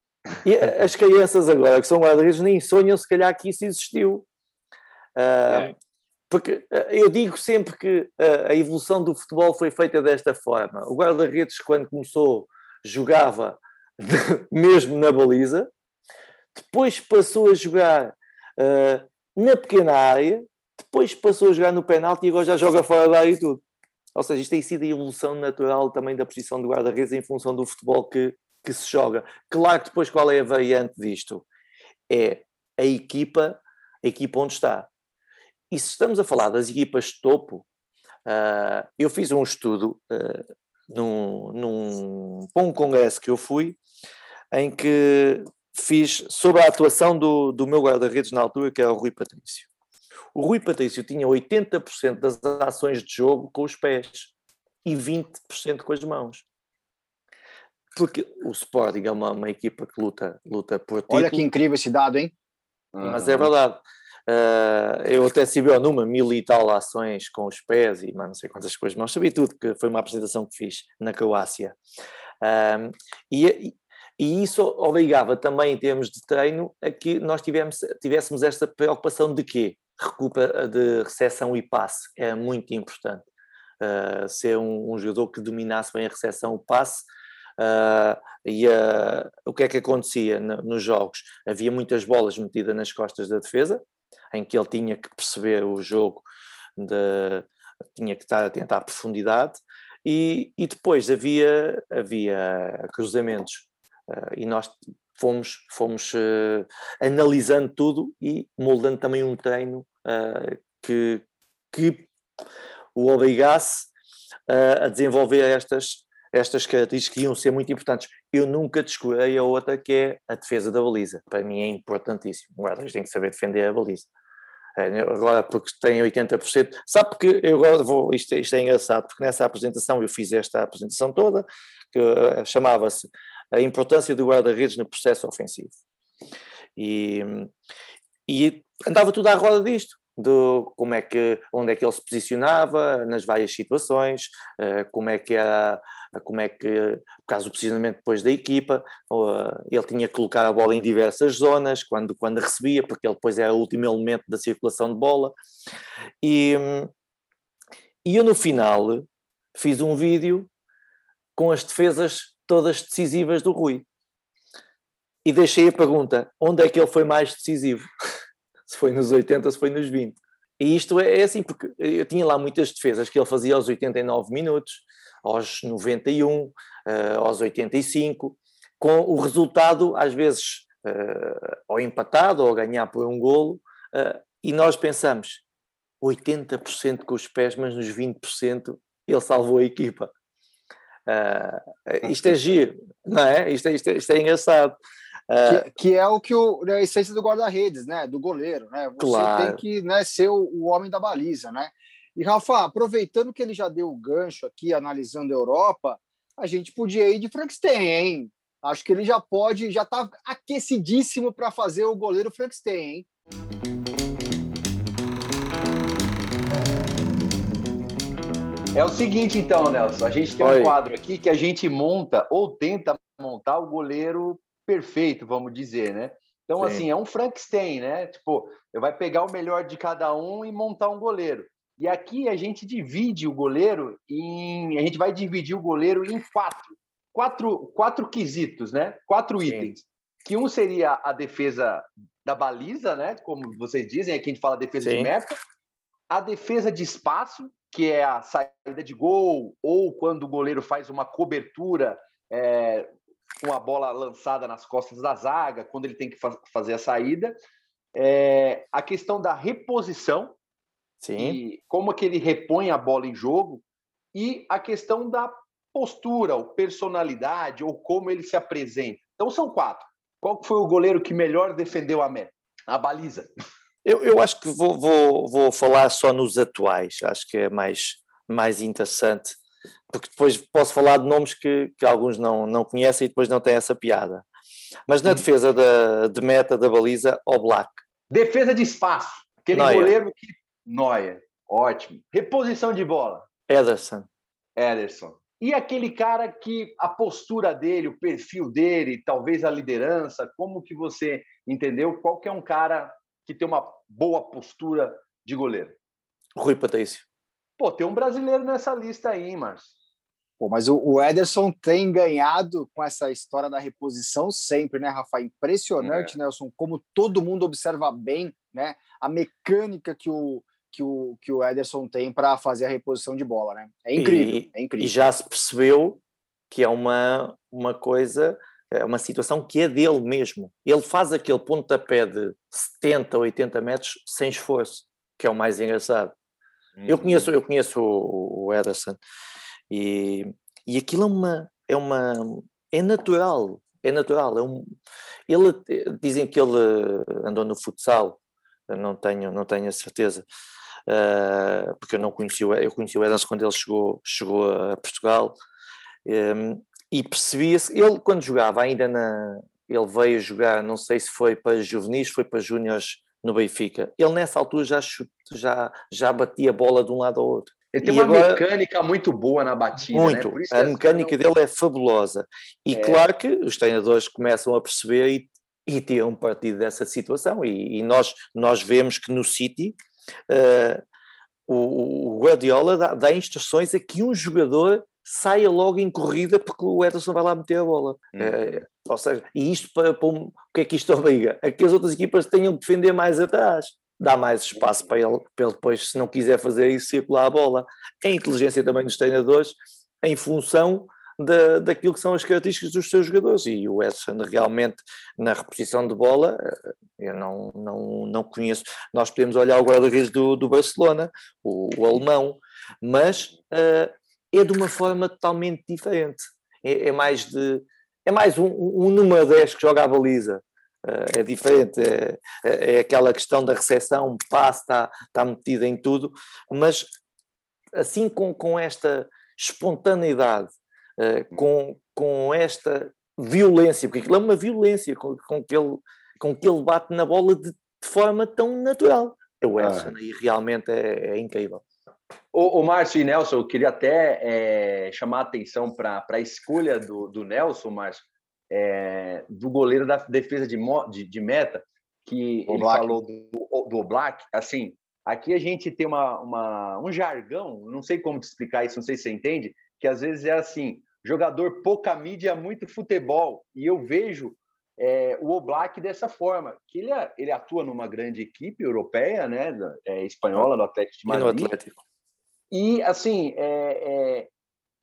E, e as crianças agora, que são guarda-redes, nem sonham se calhar que isso existiu. Uh, é. Porque uh, eu digo sempre que uh, a evolução do futebol foi feita desta forma. O guarda-redes, quando começou, jogava mesmo na baliza, depois passou a jogar uh, na pequena área, depois passou a jogar no penalti e agora já joga fora da área e tudo. Ou seja, isto tem sido a evolução natural também da posição do guarda-redes em função do futebol que, que se joga. Claro que depois qual é a variante disto? É a equipa, a equipa onde está. E se estamos a falar das equipas de topo, uh, eu fiz um estudo uh, num, num, um congresso que eu fui, em que fiz sobre a atuação do, do meu guarda-redes na altura, que era o Rui Patrício. O Rui Patrício tinha 80% das ações de jogo com os pés e 20% com as mãos. Porque o Sporting é uma, uma equipa que luta, luta por título. Olha que incrível esse dado, hein? Mas é verdade. Uh, eu até se viu numa mil e tal ações com os pés e não sei quantas coisas, mas sabia tudo, que foi uma apresentação que fiz na Croácia. Um, e, e isso obrigava também, em termos de treino, a que nós tivemos, tivéssemos esta preocupação de quê? Recupera, de recepção e passe. É muito importante. Uh, ser um, um, jogador que dominasse bem a recepção o passe. Uh, e uh, o que é que acontecia no, nos jogos? Havia muitas bolas metidas nas costas da defesa, em que ele tinha que perceber o jogo, de, tinha que estar atento à profundidade, e, e depois havia, havia cruzamentos Uh, e nós fomos, fomos uh, analisando tudo e moldando também um treino uh, que, que o obrigasse a desenvolver estas, estas características que iam ser muito importantes. Eu nunca descurei a outra que é a defesa da baliza. Para mim é importantíssimo. O guarda tem que saber defender a baliza. Agora, porque tem 80%, sabe porque eu agora vou, isto, isto é engraçado, porque nessa apresentação eu fiz esta apresentação toda, que chamava-se a importância do guarda-redes no processo ofensivo. E, e andava tudo à roda disto, do como é que, onde é que ele se posicionava nas várias situações, uh, como é que era, como é que, por causa do posicionamento depois da equipa, uh, ele tinha que colocar a bola em diversas zonas, quando, quando recebia, porque ele depois era o último elemento da circulação de bola. E, e eu no final fiz um vídeo com as defesas todas decisivas do Rui. E deixei a pergunta: onde é que ele foi mais decisivo? se foi nos 80, se foi nos 20. E isto é, é assim, porque eu tinha lá muitas defesas que ele fazia aos 89 minutos, aos 91, uh, aos 85, com o resultado, às vezes, uh, ou empatado ou ganhar por um golo, uh, e nós pensamos 80% com os pés, mas nos 20% ele salvou a equipa. Uh, isto é giro, não é? Isto, é, isto, é, isto é engraçado. Uh, que, que, é o que o, né, a essência do guarda-redes, né? Do goleiro, né? Você claro. tem que né, ser o, o, homem da baliza, né? E Rafa, aproveitando que ele já deu o gancho aqui, analisando a Europa, a gente podia ir de Frankenstein, hein? Acho que ele já pode, já está aquecidíssimo para fazer o goleiro Frankenstein, hein? É o seguinte, então, Nelson, a gente tem Oi. um quadro aqui que a gente monta ou tenta montar o goleiro perfeito, vamos dizer, né? Então, Sim. assim, é um Frankenstein, né? Tipo, vai pegar o melhor de cada um e montar um goleiro. E aqui a gente divide o goleiro em. A gente vai dividir o goleiro em quatro. Quatro, quatro quesitos, né? Quatro Sim. itens. Que um seria a defesa da baliza, né? Como vocês dizem, aqui a gente fala defesa Sim. de meta. A defesa de espaço, que é a saída de gol, ou quando o goleiro faz uma cobertura é, com a bola lançada nas costas da zaga, quando ele tem que fa fazer a saída. É, a questão da reposição, Sim. E como que ele repõe a bola em jogo, e a questão da postura, ou personalidade, ou como ele se apresenta. Então são quatro. Qual foi o goleiro que melhor defendeu a meta? A baliza. Eu, eu acho que vou, vou, vou falar só nos atuais, acho que é mais, mais interessante, porque depois posso falar de nomes que, que alguns não, não conhecem e depois não têm essa piada. Mas na hum. defesa da, de meta da baliza, o Black. Defesa de espaço. Aquele Neuer. goleiro que. Neuer, ótimo. Reposição de bola. Ederson. Ederson. E aquele cara que a postura dele, o perfil dele, talvez a liderança, como que você entendeu? Qual que é um cara que tem uma boa postura de goleiro? Rui Patrício. Pô, tem um brasileiro nessa lista aí, Márcio. Pô, mas o, o Ederson tem ganhado com essa história da reposição sempre, né, Rafa? Impressionante, é. Nelson, como todo mundo observa bem, né? A mecânica que o, que o, que o Ederson tem para fazer a reposição de bola, né? É incrível, e, é incrível. E já se percebeu que é uma, uma coisa é uma situação que é dele mesmo. Ele faz aquele pontapé de 70, 80 metros sem esforço, que é o mais engraçado. Uhum. Eu conheço, eu conheço o, o Ederson e, e aquilo é uma, é uma é natural, é natural. É um, ele dizem que ele andou no futsal, não tenho, não tenho a certeza. Uh, porque eu não conheci eu conheci o Ederson quando ele chegou, chegou a Portugal um, e percebia-se, ele quando jogava ainda na, ele veio jogar, não sei se foi para juvenis, foi para júniores no Benfica, ele nessa altura já, já, já batia a bola de um lado ao outro. Ele tem e uma agora, mecânica muito boa na batida. Né? Muito, né? a mecânica não... dele é fabulosa. E é. claro que os treinadores começam a perceber e, e tiram partido dessa situação. E, e nós, nós vemos que no City uh, o, o Guardiola dá, dá instruções a que um jogador saia logo em corrida porque o Ederson vai lá meter a bola. Hum. É, ou seja, e isto para, para um, o que é que isto obriga? A que as outras equipas tenham que defender mais atrás. Dá mais espaço para ele, para ele depois, se não quiser fazer isso, circular a bola. A inteligência também dos treinadores em função da, daquilo que são as características dos seus jogadores. E o Ederson realmente, na reposição de bola, eu não, não, não conheço. Nós podemos olhar o guarda-redes do, do Barcelona, o, o alemão, mas uh, é de uma forma totalmente diferente. É, é mais de é mais um, um, número 10 que joga a baliza. Uh, é diferente, é, é, é, aquela questão da recepção, passe, está, metida em tudo, mas assim com, com esta espontaneidade, uh, com, com esta violência, porque aquilo é uma violência com, com, que, ele, com que ele bate na bola de, de forma tão natural. O Edson ah. aí realmente é, é incrível. O, o Márcio e Nelson, eu queria até é, chamar a atenção para a escolha do, do Nelson, Márcio, é, do goleiro da defesa de, de, de meta, que o ele Black. falou do, do Black. Assim, aqui a gente tem uma, uma, um jargão, não sei como te explicar isso, não sei se você entende, que às vezes é assim, jogador pouca mídia, muito futebol. E eu vejo é, o Oblak dessa forma, que ele, ele atua numa grande equipe europeia, né, é, espanhola, do Atlético de Madrid. E no Atlético. E, assim, é, é,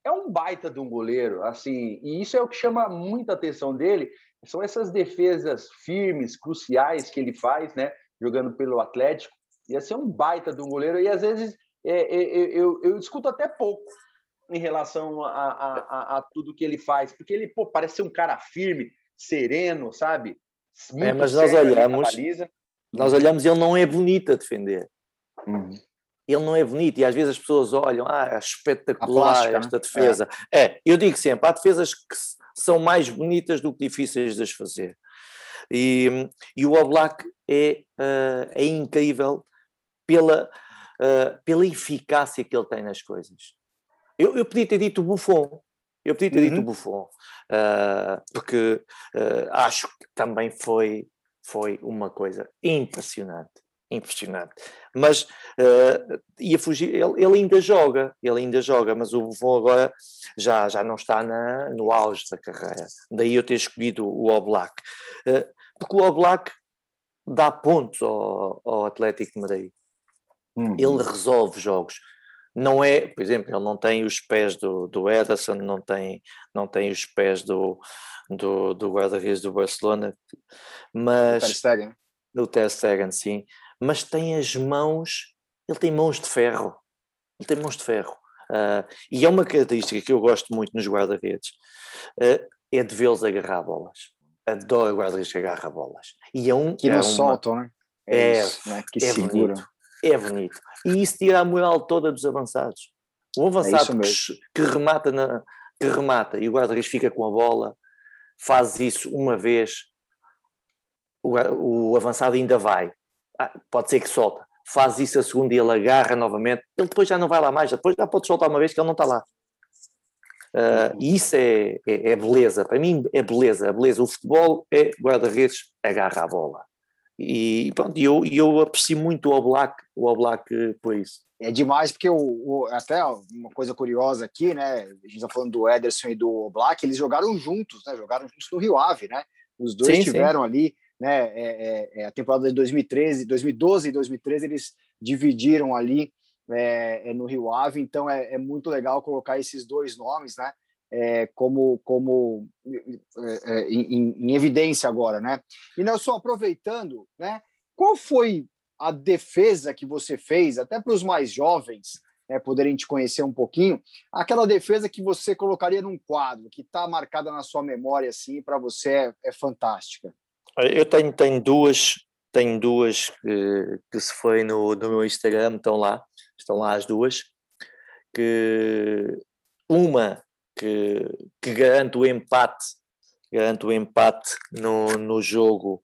é, um baita de um goleiro, assim, e isso é o que chama muita atenção dele, são essas defesas firmes, cruciais que ele faz, né, jogando pelo Atlético, ia ser um baita de um goleiro, e às vezes é, é, é, eu, eu discuto até pouco em relação a, a, a, a, tudo que ele faz, porque ele pô, parece ser um cara firme, sereno, sabe? Muito é, mas nós olhamos, nós olhamos e ele não é bonito a defender. Uhum. Ele não é bonito e às vezes as pessoas olham, ah, é espetacular plástica, esta né? defesa. É. é. eu digo sempre, há defesas que são mais bonitas do que difíceis de as fazer. E, e o Oblak é, uh, é incrível pela, uh, pela eficácia que ele tem nas coisas. Eu, eu podia ter dito Buffon, eu podia ter uhum. dito Buffon, uh, porque acho que também foi, foi uma coisa impressionante, impressionante. Mas ia fugir, ele, ele, ainda joga, ele ainda joga, mas o Buffon agora já, já não está na, no auge da carreira. Daí eu ter escolhido o Oblak. porque o Oblak dá pontos ao, ao Atlético de Madrid. Uhum. Ele resolve jogos. Não é, por exemplo, ele não tem os pés do, do Ederson, não tem, não tem os pés do, do, do guarda-redes do Barcelona, mas... Ter Stegen. Do Ter Stegen, sim. Mas tem as mãos, ele tem mãos de ferro. Ele tem mãos de ferro. Uh, e é uma característica que eu gosto muito nos guarda-redes, uh, é de vê-los agarrar bolas. Adoro guarda-redes que agarra bolas. E é um... Que não é uma, soltam, né? É, é, isso, né? que é segura. Bonito é bonito. E isso tira a moral toda dos avançados. O avançado é que, que, remata na, que remata e o guarda-redes fica com a bola, faz isso uma vez, o, o avançado ainda vai. Ah, pode ser que solta. Faz isso a segunda e ele agarra novamente. Ele depois já não vai lá mais, depois já pode soltar uma vez que ele não está lá. Uh, e isso é, é, é, beleza, para mim é beleza. A beleza, o futebol é guarda-redes, agarra a bola. E pronto, eu, eu aprecio muito o Oblak, o Oblak por isso. É demais, porque o, o, até uma coisa curiosa aqui, né? A gente está falando do Ederson e do Oblak, eles jogaram juntos, né? Jogaram juntos no Rio Ave, né? Os dois sim, tiveram sim. ali, né? É, é, é, a temporada de 2013, 2012 e 2013 eles dividiram ali é, é, no Rio Ave, então é, é muito legal colocar esses dois nomes, né? É, como, como é, em, em, evidência agora, né? E Nelson, aproveitando, né? Qual foi a defesa que você fez, até para os mais jovens né, poderem te conhecer um pouquinho, aquela defesa que você colocaria num quadro, que está marcada na sua memória, assim, para você é, é, fantástica? Eu tenho, tenho duas, tenho duas que, que se foi no, no meu Instagram, estão lá, estão lá as duas, que uma que, que garante o empate, garante o empate no, no jogo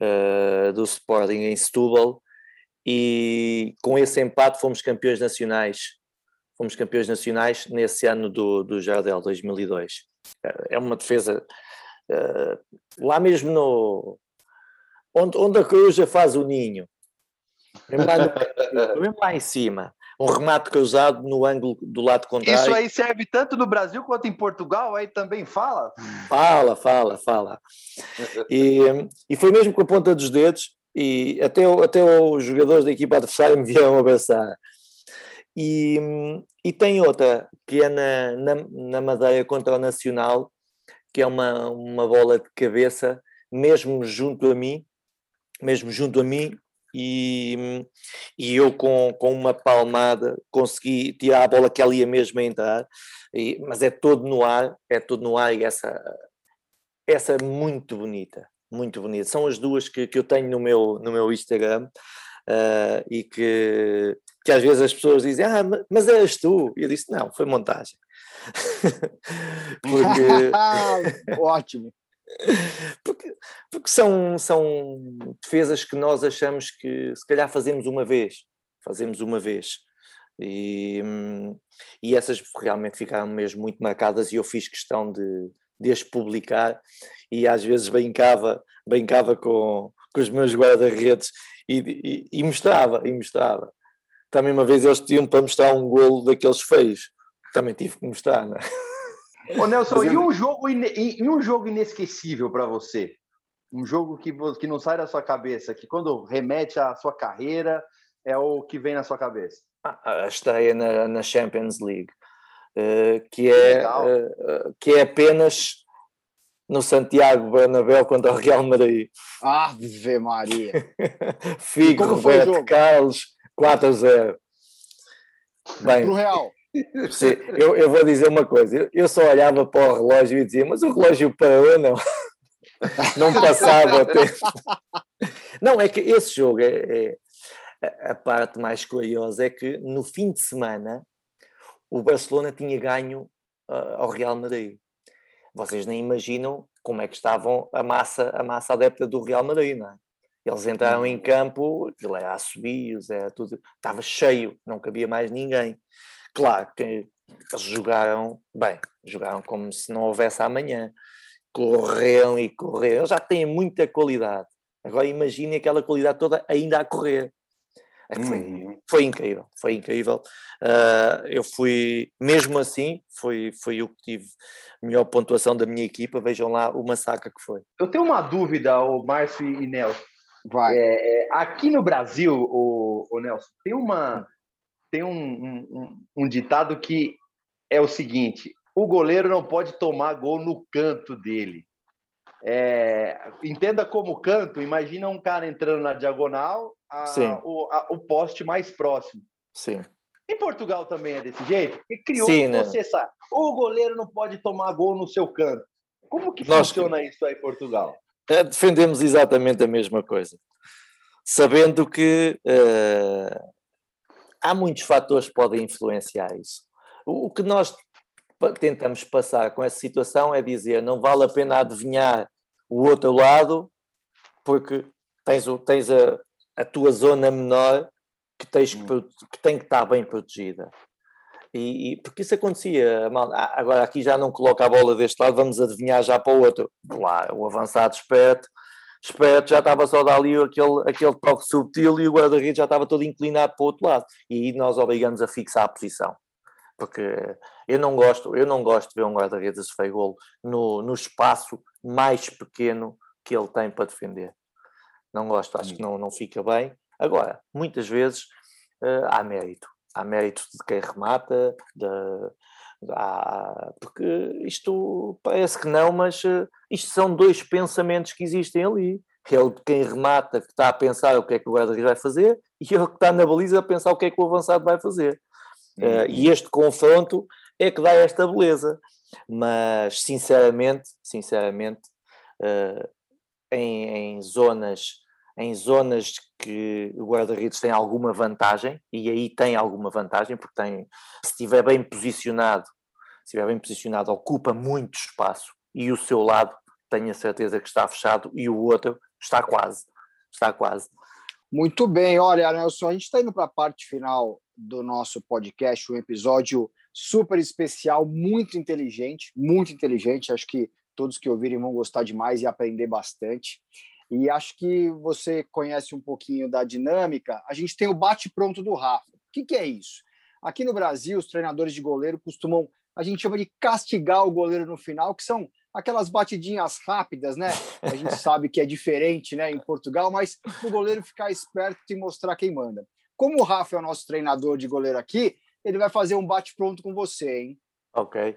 uh, do Sporting em Setúbal. E com esse empate fomos campeões nacionais, fomos campeões nacionais nesse ano do, do Jardel 2002. É uma defesa uh, lá mesmo no onde, onde a coruja faz o ninho, mesmo lá, no, mesmo lá em cima um remate cruzado no ângulo do lado contrário. Isso aí serve tanto no Brasil quanto em Portugal, aí também fala? Fala, fala, fala. E, e foi mesmo com a ponta dos dedos, e até, até os jogadores da equipa adversária me vieram abraçar. E, e tem outra, que é na, na, na Madeira contra o Nacional, que é uma, uma bola de cabeça, mesmo junto a mim, mesmo junto a mim, e, e eu com, com uma palmada consegui tirar a bola que ela ia mesmo entrar, e, mas é todo no ar, é todo no ar e essa, essa é muito bonita, muito bonita. São as duas que, que eu tenho no meu, no meu Instagram uh, e que, que às vezes as pessoas dizem, ah, mas eras tu? E eu disse, não, foi montagem. Porque... Ótimo porque, porque são, são defesas que nós achamos que se calhar fazemos uma vez, fazemos uma vez. E, e essas realmente ficaram mesmo muito marcadas e eu fiz questão de, de as publicar e às vezes brincava, brincava com, com os meus guarda-redes e, e, e, mostrava, e mostrava. Também uma vez eles tinham para mostrar um golo daqueles feios, também tive que mostrar, não é? Ô Nelson, e um jogo, e um jogo inesquecível para você? Um jogo que, que não sai da sua cabeça, que quando remete à sua carreira, é o que vem na sua cabeça? A estreia na, na Champions League, uh, que, é, uh, que é apenas no Santiago Bernabéu contra o Real Madrid. Ave Maria! Figo, Roberto Carlos, 4 a 0. Bem, Pro Real. Sim, eu, eu vou dizer uma coisa, eu, só olhava para o relógio e dizia, mas o relógio parou, não? Não passava tempo. Não, é que esse jogo é, é, a parte mais curiosa é que no fim de semana o Barcelona tinha ganho uh, ao Real Madrid vocês nem imaginam como é que estavam a massa, a massa adepta do Real Madrid, não é? Eles entraram em campo, aquilo era assobios, era tudo, estava cheio, não cabia mais ninguém. Claro que eles jogaram bem, jogaram como se não houvesse amanhã, correram e correram, eles já têm muita qualidade. Agora imagine aquela qualidade toda ainda a correr. É foi, uhum. foi incrível, foi incrível. Uh, eu fui, mesmo assim, foi, foi o que tive melhor pontuação da minha equipa. Vejam lá o massacre que foi. Eu tenho uma dúvida, o Márcio e Nelson. Vai. É, é, aqui no Brasil, o, o, Nelson, tem uma tem um, um, um ditado que é o seguinte: o goleiro não pode tomar gol no canto dele. É, entenda como canto, imagina um cara entrando na diagonal, a, o, a, o poste mais próximo. Sim. Em Portugal também é desse jeito? E criou Sim, né? você sabe. O goleiro não pode tomar gol no seu canto. Como que Nós, funciona isso aí em Portugal? É, defendemos exatamente a mesma coisa. Sabendo que uh, há muitos fatores que podem influenciar isso. O, o que nós tentamos passar com essa situação é dizer não vale a pena adivinhar o outro lado, porque tens, tens a, a tua zona menor que, tens que, hum. que tem que estar bem protegida. E, e, porque isso acontecia, agora aqui já não coloca a bola deste lado, vamos adivinhar já para o outro. Lá, o avançado esperto, esperto já estava só dali aquele, aquele toque subtil e o guarda-redes já estava todo inclinado para o outro lado. E aí nós obrigamos a fixar a posição. Porque eu não gosto, eu não gosto de ver um guarda-redes a sofrer golo no, no espaço mais pequeno que ele tem para defender. Não gosto, acho que hum. não, não fica bem. Agora, muitas vezes uh, há mérito. Há mérito de quem remata, de, há, porque isto parece que não, mas uh, isto são dois pensamentos que existem ali. É o de quem remata, que está a pensar o que é que o guarda-redes vai fazer, e ele que está na baliza a pensar o que é que o avançado vai fazer. Uh, e este confronto é que dá esta beleza. Mas, sinceramente, sinceramente, uh, em, em zonas em zonas que o guarda-redes tem alguma vantagem, e aí tem alguma vantagem, porque tem, se estiver bem posicionado, se estiver bem posicionado, ocupa muito espaço, e o seu lado tenho a certeza que está fechado, e o outro está quase, está quase. Muito bem, olha, Nelson, a gente está indo para a parte final do nosso podcast, um episódio super especial, muito inteligente, muito inteligente, acho que todos que ouvirem vão gostar demais e aprender bastante. E acho que você conhece um pouquinho da dinâmica. A gente tem o bate-pronto do Rafa. O que, que é isso? Aqui no Brasil, os treinadores de goleiro costumam, a gente chama de castigar o goleiro no final, que são aquelas batidinhas rápidas, né? A gente sabe que é diferente, né, em Portugal, mas o goleiro ficar esperto e mostrar quem manda. Como o Rafa é o nosso treinador de goleiro aqui, ele vai fazer um bate-pronto com você, hein? Ok.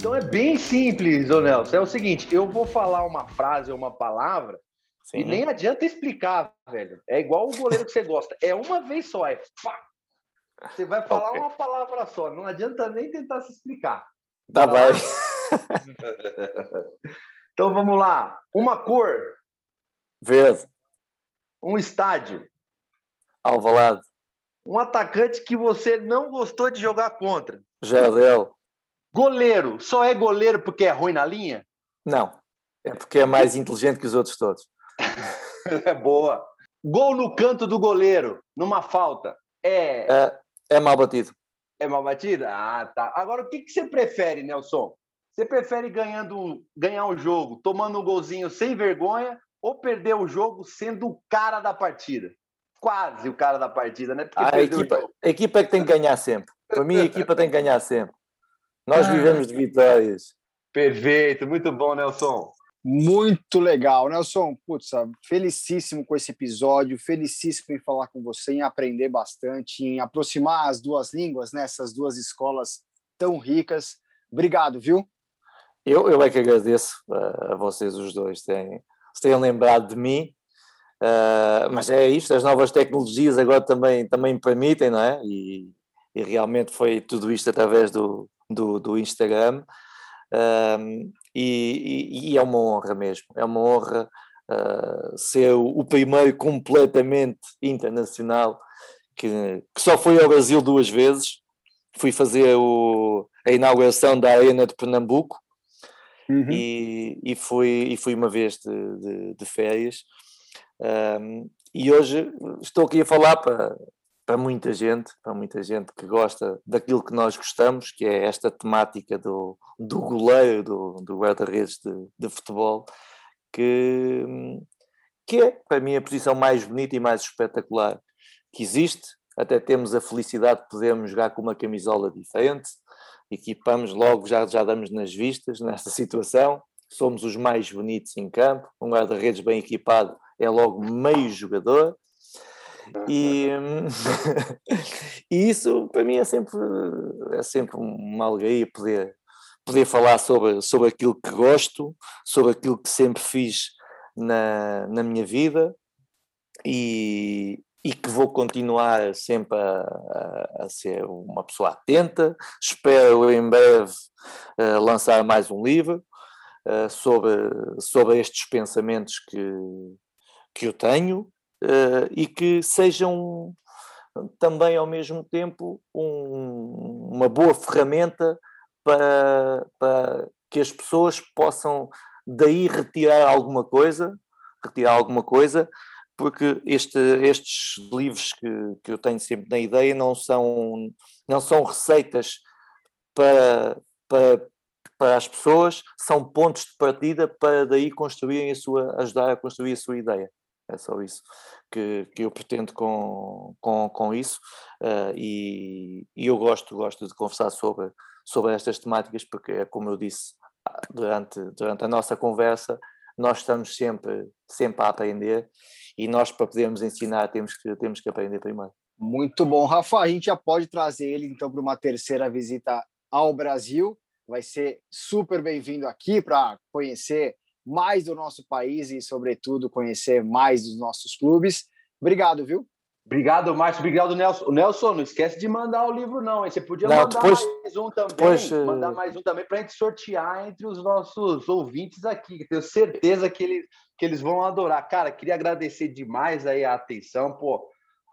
Então é bem simples, ô Nelson. É o seguinte, eu vou falar uma frase ou uma palavra Sim. e nem adianta explicar, velho. É igual o goleiro que você gosta. É uma vez só, é pá. Você vai falar okay. uma palavra só, não adianta nem tentar se explicar. Tá, vai. então vamos lá. Uma cor. Verde. Um estádio. Alvalade. Um atacante que você não gostou de jogar contra. Jardel. Goleiro, só é goleiro porque é ruim na linha? Não. É porque é mais inteligente que os outros todos. é boa. Gol no canto do goleiro, numa falta. É. É, é mal batido. É mal batido? Ah, tá. Agora, o que, que você prefere, Nelson? Você prefere ganhando, ganhar um jogo, tomando um golzinho sem vergonha, ou perder o jogo sendo o cara da partida? Quase o cara da partida, né? a, equipa, a equipa é que tem que ganhar sempre. Para mim, a equipa tem que ganhar sempre. Nós ah. vivemos de vitórias. Perfeito, muito bom, Nelson. Muito legal, Nelson. Putz, felicíssimo com esse episódio, felicíssimo em falar com você, em aprender bastante, em aproximar as duas línguas, nessas né, duas escolas tão ricas. Obrigado, viu? Eu, eu é que agradeço a vocês os dois terem, terem lembrado de mim. Uh, mas é isto, as novas tecnologias agora também, também permitem, não é? E, e realmente foi tudo isto através do, do, do Instagram. Uh, e, e, é uma honra mesmo, é uma honra uh, ser o, o, primeiro completamente internacional que, que, só foi ao Brasil duas vezes. Fui fazer o, a inauguração da Arena de Pernambuco uhum. e, e, fui, e fui uma vez de, de, de férias. Um, e hoje estou aqui a falar para, para muita gente, para muita gente que gosta daquilo que nós gostamos, que é esta temática do, do goleiro, do, do guarda-redes de, de, futebol, que, que é, para mim, a posição mais bonita e mais espetacular que existe. Até temos a felicidade de podermos jogar com uma camisola diferente, equipamos logo, já, já damos nas vistas nesta situação, somos os mais bonitos em campo, um guarda-redes bem equipado é logo meio jogador, e, e isso para mim é sempre, é sempre uma alegria poder, poder falar sobre, sobre aquilo que gosto, sobre aquilo que sempre fiz na, na minha vida e, e que vou continuar sempre a, a, a, ser uma pessoa atenta. Espero em breve uh, lançar mais um livro uh, sobre, sobre estes pensamentos que, que eu tenho e que sejam também ao mesmo tempo um, uma boa ferramenta para, para que as pessoas possam daí retirar alguma coisa, retirar alguma coisa, porque este, estes livros que, que eu tenho sempre na ideia não são, não são receitas para, para, para as pessoas, são pontos de partida para daí construírem a sua, ajudar a construir a sua ideia. É só isso que, que eu pretendo com, com, com isso uh, e, e, eu gosto, gosto de conversar sobre, sobre estas temáticas porque é como eu disse ah, durante, durante a nossa conversa, nós estamos sempre, sempre a aprender e nós para podermos ensinar temos que, temos que aprender primeiro. Muito bom, Rafa. A gente já pode trazer ele então para uma terceira visita ao Brasil. Vai ser super bem-vindo aqui para conhecer mais do nosso país e, sobretudo, conhecer mais dos nossos clubes. Obrigado, viu? Obrigado, Márcio. Obrigado, Nelson. Nelson, não esquece de mandar o livro, não. Você podia não, mandar depois, mais um também. Depois, eh, mandar mais um também para a gente sortear entre os nossos ouvintes aqui. Tenho certeza que eles, que eles vão adorar. Cara, queria agradecer demais aí a atenção, pô,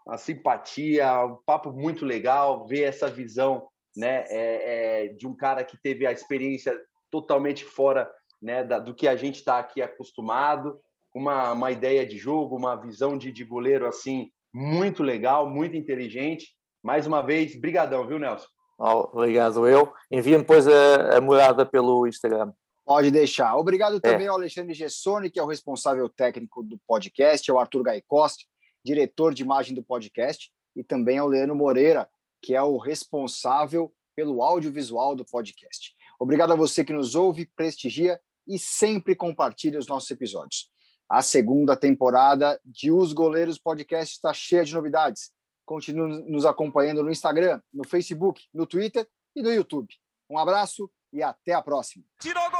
a simpatia, um papo muito legal, ver essa visão né, é, é, de um cara que teve a experiência totalmente fora né, da, do que a gente está aqui acostumado, uma, uma ideia de jogo, uma visão de, de goleiro assim muito legal, muito inteligente. Mais uma vez, brigadão, viu, Nelson? Oh, obrigado eu. Envia-me depois a, a morada pelo Instagram. Pode deixar. Obrigado é. também é. ao Alexandre Gessoni, que é o responsável técnico do podcast, ao Arthur Gaicoste, diretor de imagem do podcast, e também ao Leandro Moreira, que é o responsável pelo audiovisual do podcast. Obrigado a você que nos ouve, prestigia e sempre compartilhe os nossos episódios. A segunda temporada de Os Goleiros Podcast está cheia de novidades. Continue nos acompanhando no Instagram, no Facebook, no Twitter e no YouTube. Um abraço e até a próxima. Tirou